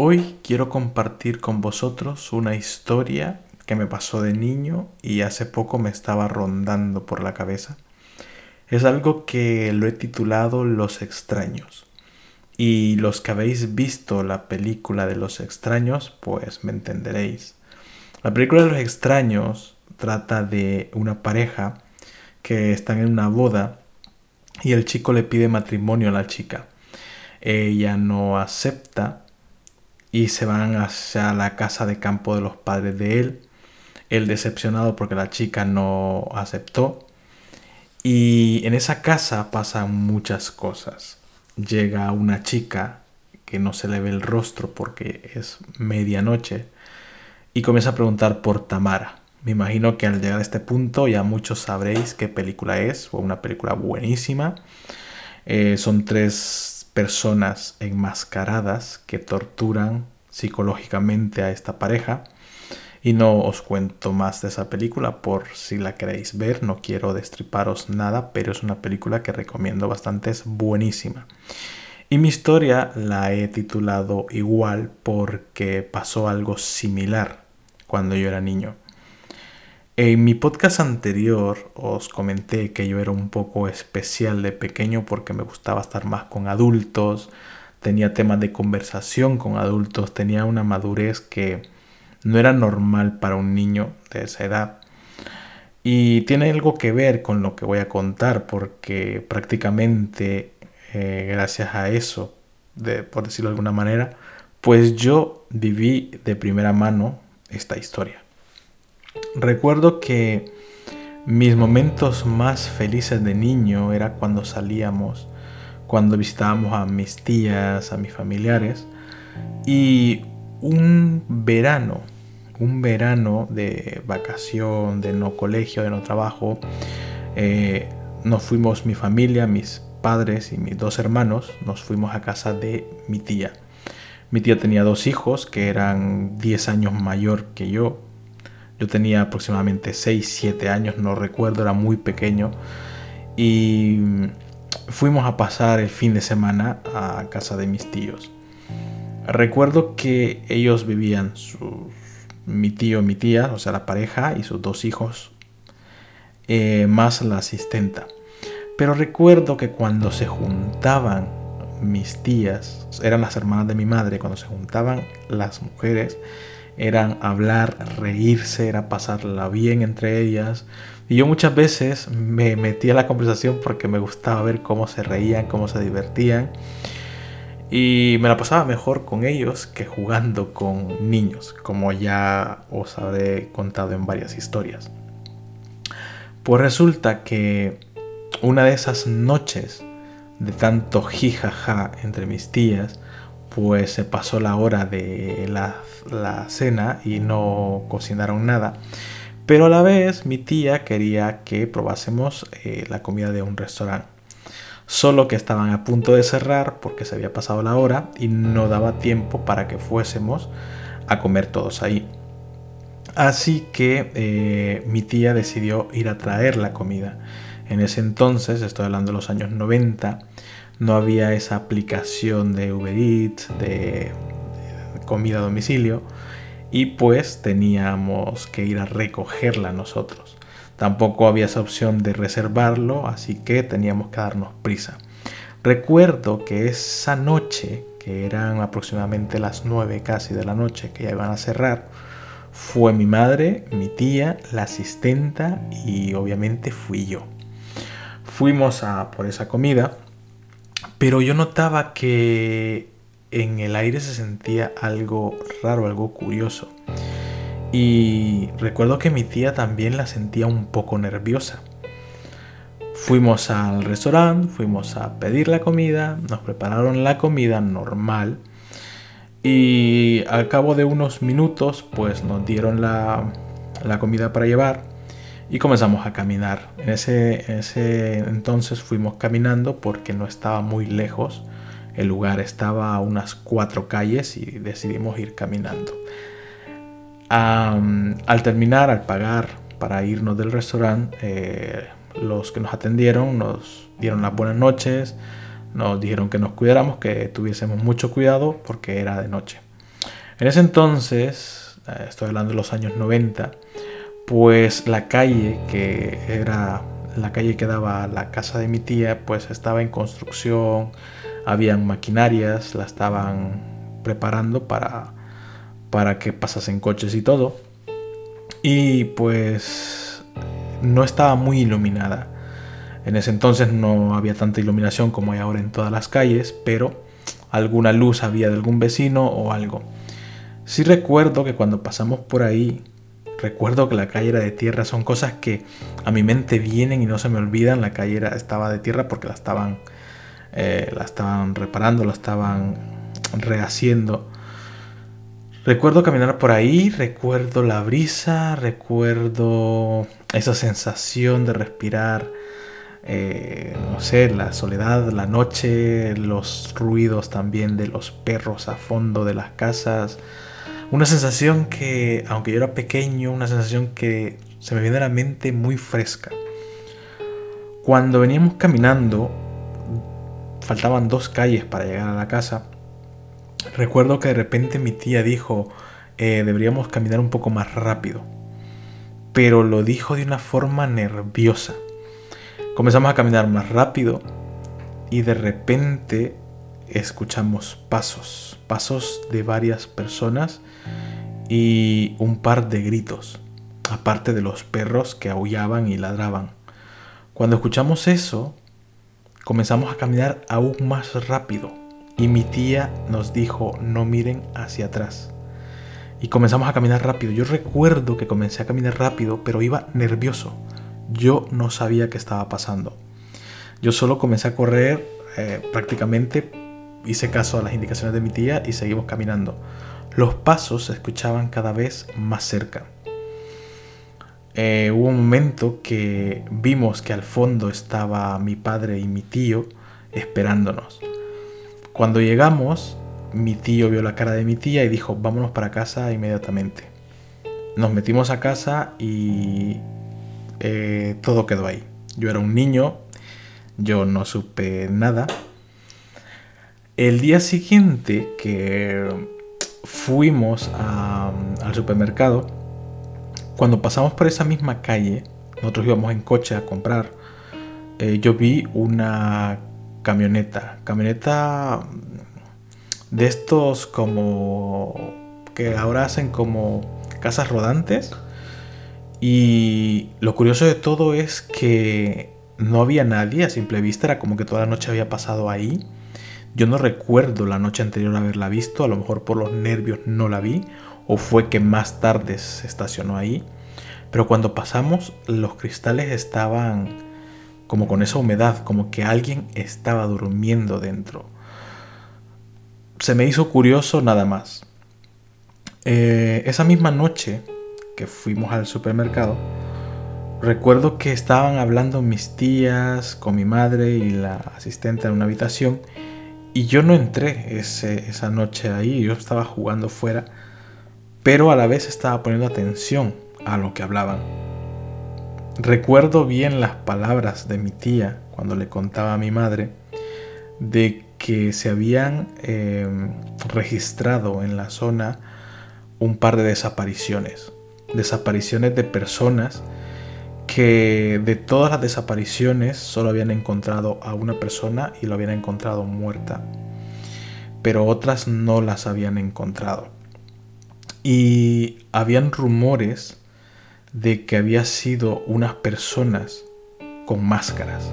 Hoy quiero compartir con vosotros una historia que me pasó de niño y hace poco me estaba rondando por la cabeza. Es algo que lo he titulado Los extraños. Y los que habéis visto la película de Los extraños, pues me entenderéis. La película de Los extraños trata de una pareja que están en una boda y el chico le pide matrimonio a la chica. Ella no acepta y se van hacia la casa de campo de los padres de él. Él decepcionado porque la chica no aceptó. Y en esa casa pasan muchas cosas. Llega una chica que no se le ve el rostro porque es medianoche y comienza a preguntar por Tamara. Me imagino que al llegar a este punto ya muchos sabréis qué película es, fue una película buenísima. Eh, son tres personas enmascaradas que torturan psicológicamente a esta pareja. Y no os cuento más de esa película por si la queréis ver, no quiero destriparos nada, pero es una película que recomiendo bastante, es buenísima. Y mi historia la he titulado igual porque pasó algo similar cuando yo era niño. En mi podcast anterior os comenté que yo era un poco especial de pequeño porque me gustaba estar más con adultos, tenía temas de conversación con adultos, tenía una madurez que no era normal para un niño de esa edad. Y tiene algo que ver con lo que voy a contar porque prácticamente eh, gracias a eso, de, por decirlo de alguna manera, pues yo viví de primera mano esta historia. Recuerdo que mis momentos más felices de niño era cuando salíamos, cuando visitábamos a mis tías, a mis familiares y un verano, un verano de vacación, de no colegio, de no trabajo, eh, nos fuimos mi familia, mis padres y mis dos hermanos, nos fuimos a casa de mi tía. Mi tía tenía dos hijos que eran 10 años mayor que yo, yo tenía aproximadamente 6, 7 años, no recuerdo, era muy pequeño. Y fuimos a pasar el fin de semana a casa de mis tíos. Recuerdo que ellos vivían, mi tío, mi tía, o sea, la pareja y sus dos hijos, eh, más la asistenta. Pero recuerdo que cuando se juntaban mis tías, eran las hermanas de mi madre, cuando se juntaban las mujeres, eran hablar, reírse, era pasarla bien entre ellas. Y yo muchas veces me metía en la conversación porque me gustaba ver cómo se reían, cómo se divertían. Y me la pasaba mejor con ellos que jugando con niños, como ya os habré contado en varias historias. Pues resulta que una de esas noches de tanto jijaja entre mis tías, pues se pasó la hora de la, cena y no cocinaron nada. Pero a la vez mi tía quería que probásemos eh, la comida de un restaurante. Solo que estaban a punto de cerrar porque se había pasado la hora y no daba tiempo para que fuésemos a comer todos ahí. Así que eh, mi tía decidió ir a traer la comida. En ese entonces, estoy hablando de los años 90, no había esa aplicación de Uber Eats, de comida a domicilio, y pues teníamos que ir a recogerla nosotros. Tampoco había esa opción de reservarlo, así que teníamos que darnos prisa. Recuerdo que esa noche, que eran aproximadamente las 9 casi de la noche, que ya iban a cerrar, fue mi madre, mi tía, la asistenta y obviamente fui yo. Fuimos a por esa comida pero yo notaba que en el aire se sentía algo raro, algo curioso. Y recuerdo que mi tía también la sentía un poco nerviosa. Fuimos al restaurante, fuimos a pedir la comida, nos prepararon la comida normal y al cabo de unos minutos pues nos dieron la, la comida para llevar y comenzamos a caminar. En ese, ese entonces fuimos caminando porque no estaba muy lejos. El lugar estaba a unas cuatro calles y decidimos ir caminando. al terminar, al pagar para irnos del restaurante, eh, los que nos atendieron nos dieron las buenas noches, nos dijeron que nos cuidáramos, que tuviésemos mucho cuidado porque era de noche. En ese entonces, eh, estoy hablando de los años 90, pues la calle que era la calle que daba a la casa de mi tía, pues estaba en construcción, habían maquinarias, la estaban preparando para, para que pasasen coches y todo. Y pues no estaba muy iluminada. En ese entonces no había tanta iluminación como hay ahora en todas las calles, pero alguna luz había de algún vecino o algo. Sí recuerdo que cuando pasamos por ahí, recuerdo que la calle era de tierra, son cosas que a mi mente vienen y no se me olvidan. La calle estaba de tierra porque la estaban, eh, la estaban reparando, la estaban rehaciendo. Recuerdo caminar por ahí, recuerdo la brisa, recuerdo esa sensación de respirar eh, no sé, la soledad, la noche, los ruidos también de los perros a fondo de las casas. Una sensación que, aunque yo era pequeño, una sensación que se me viene a la mente muy fresca. Cuando veníamos caminando, faltaban dos calles para llegar a la casa. Recuerdo que de repente mi tía dijo, eh, deberíamos caminar un poco más rápido. Pero lo dijo de una forma nerviosa. Comenzamos a caminar más rápido y de repente escuchamos pasos, pasos de varias personas y un par de gritos, aparte de los perros que aullaban y ladraban. Cuando escuchamos eso, comenzamos a caminar aún más rápido y mi tía nos dijo no miren hacia atrás. Y comenzamos a caminar rápido. Yo recuerdo que comencé a caminar rápido, pero iba nervioso yo no sabía qué estaba pasando. Yo solo comencé a correr eh, prácticamente, hice caso a las indicaciones de mi tía y seguimos caminando. Los pasos se escuchaban cada vez más cerca. Eh, hubo un momento que vimos que al fondo estaba mi padre y mi tío esperándonos. Cuando llegamos, mi tío vio la cara de mi tía y dijo, vámonos para casa inmediatamente. Nos metimos a casa y eh, todo quedó ahí. Yo era un niño, yo no supe nada. El día siguiente que fuimos al supermercado, cuando pasamos por esa misma calle, nosotros íbamos en coche a comprar, eh, yo vi una camioneta, camioneta de estos como que ahora hacen como casas rodantes y lo curioso de todo es que no había nadie a simple vista, era como que toda la noche había pasado ahí. Yo no recuerdo la noche anterior haberla visto, a lo mejor por los nervios no la vi, o fue que más tarde se estacionó ahí. Pero cuando pasamos, los cristales estaban como con esa humedad, como que alguien estaba durmiendo dentro. Se me hizo curioso nada más. Eh, esa misma noche que fuimos al supermercado, recuerdo que estaban hablando mis tías con mi madre y la asistente en una habitación y yo no entré esa noche ahí, yo estaba jugando fuera, pero a la vez estaba poniendo atención a lo que hablaban. Recuerdo bien las palabras de mi tía cuando le contaba a mi madre de que se habían em, registrado en la zona un par de desapariciones desapariciones de personas que de todas las desapariciones solo habían encontrado a una persona y lo habían encontrado muerta, pero otras no las habían encontrado. Y habían rumores de que había sido unas personas con máscaras.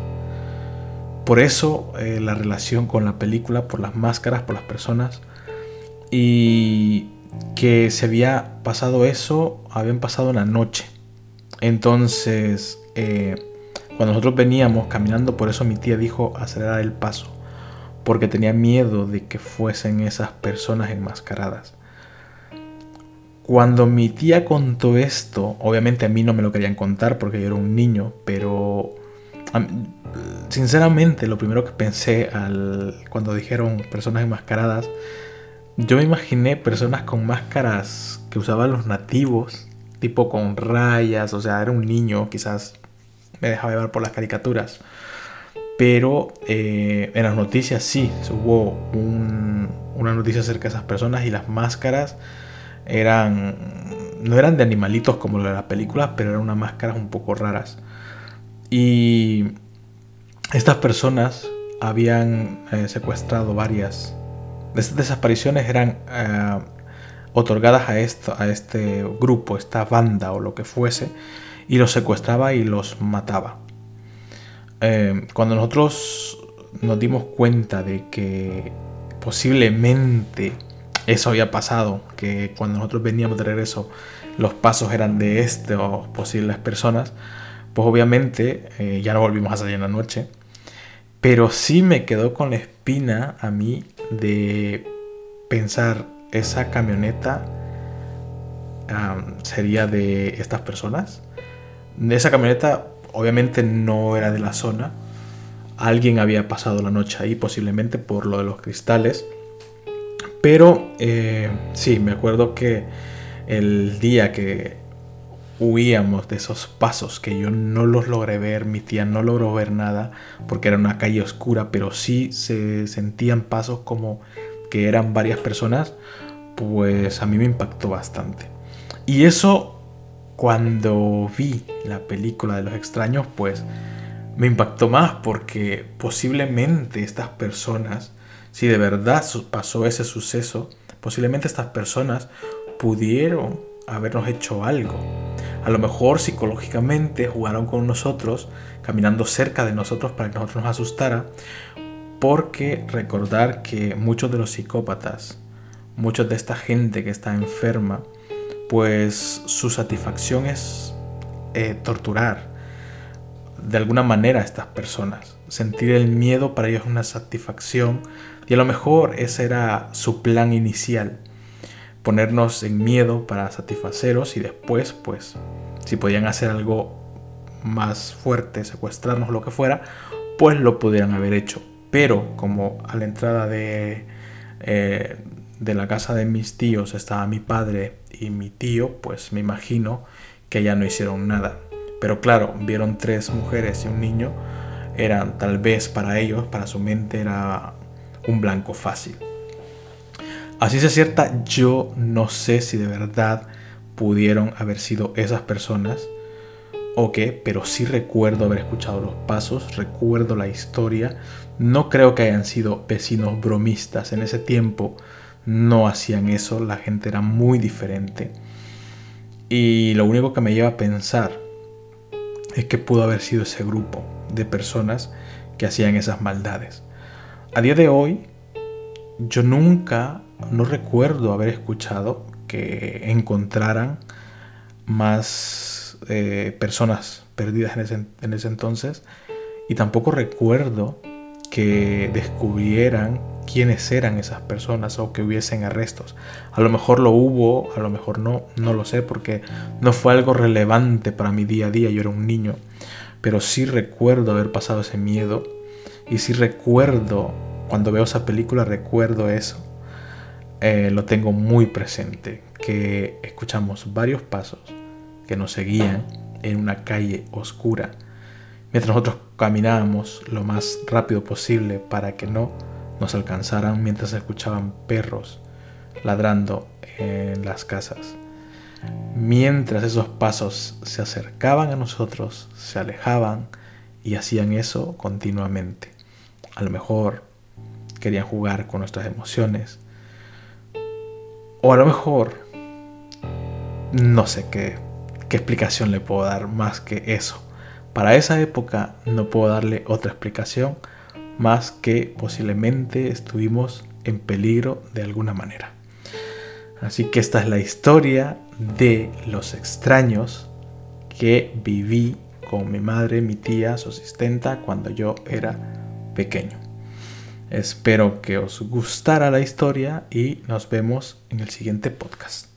Por eso eh, la relación con la película, por las máscaras, por las personas. Y que se había pasado eso, habían pasado una noche. Entonces, eh, cuando nosotros veníamos caminando, por eso mi tía dijo acelerar el paso, porque tenía miedo de que fuesen esas personas enmascaradas. Cuando mi tía contó esto, obviamente a mí no me lo querían contar porque yo era un niño, pero sinceramente lo primero que pensé al, cuando dijeron personas enmascaradas yo me imaginé personas con máscaras que usaban los nativos, tipo con rayas, o sea, era un niño, quizás me dejaba llevar por las caricaturas. Pero eh, en las noticias sí, hubo una noticia acerca de esas personas y las máscaras eran no eran de animalitos como la de la película, pero eran unas máscaras un poco raras. Y estas personas habían eh, secuestrado varias. Estas desapariciones eran eh, otorgadas a, esto, a este grupo, esta banda o lo que fuese, y los secuestraba y los mataba. Eh, cuando nosotros nos dimos cuenta de que posiblemente eso había pasado, que cuando nosotros veníamos de regreso los pasos eran de o posibles personas, pues obviamente eh, ya no volvimos a salir en la noche. Pero sí me quedó con la espina a mí de pensar, esa camioneta sería de estas personas. Esa camioneta obviamente no era de la zona. Alguien había pasado la noche ahí, posiblemente por lo de los cristales. Pero eh, sí, me acuerdo que el día que huíamos de esos pasos que yo no los logré ver, mi tía no logró ver nada porque era una calle oscura, pero sí se sentían pasos como que eran varias personas, pues a mí me impactó bastante. Y eso cuando vi la película de los extraños, pues me impactó más porque posiblemente estas personas, si de verdad pasó ese suceso, posiblemente estas personas pudieron habernos hecho algo. A lo mejor psicológicamente jugaron con nosotros, caminando cerca de nosotros para que nosotros nos asustara, porque recordar que muchos de los psicópatas, muchos de esta gente que está enferma, pues su satisfacción es eh, torturar de alguna manera a estas personas. Sentir el miedo para ellos es una satisfacción y a lo mejor ese era su plan inicial ponernos en miedo para satisfaceros y después, pues, si podían hacer algo más fuerte, secuestrarnos, lo que fuera, pues lo pudieran haber hecho. Pero como a la entrada de, eh, de la casa de mis tíos estaba mi padre y mi tío, pues me imagino que ya no hicieron nada. Pero claro, vieron tres mujeres y un niño, eran tal vez para ellos, para su mente era un blanco fácil. Así se cierta, yo no sé si de verdad pudieron haber sido esas personas o qué, pero sí recuerdo haber escuchado los pasos, recuerdo la historia. No creo que hayan sido vecinos bromistas. En ese tiempo no hacían eso, la gente era muy diferente. Y lo único que me lleva a pensar es que pudo haber sido ese grupo de personas que hacían esas maldades. A día de hoy, yo nunca no recuerdo haber escuchado que encontraran más eh, personas perdidas en ese, entonces y tampoco recuerdo que descubrieran quiénes eran esas personas o que hubiesen arrestos. A lo mejor lo hubo, a lo mejor no, no lo sé porque no fue algo relevante para mi día a día, yo era un niño, pero sí recuerdo haber pasado ese miedo y sí recuerdo, cuando veo esa película recuerdo eso eh, lo tengo muy presente, que escuchamos varios pasos que nos seguían en una calle oscura, mientras nosotros caminábamos lo más rápido posible para que no nos alcanzaran mientras escuchaban perros ladrando en las casas. Mientras esos pasos se acercaban a nosotros, se alejaban y hacían eso continuamente. A lo mejor querían jugar con nuestras emociones, o a lo mejor, no sé qué, qué explicación le puedo dar más que eso. Para esa época no puedo darle otra explicación más que posiblemente estuvimos en peligro de alguna manera. Así que esta es la historia de los extraños que viví con mi madre, mi tía, su asistenta cuando yo era pequeño. Espero que os gustara la historia y nos vemos en el siguiente podcast.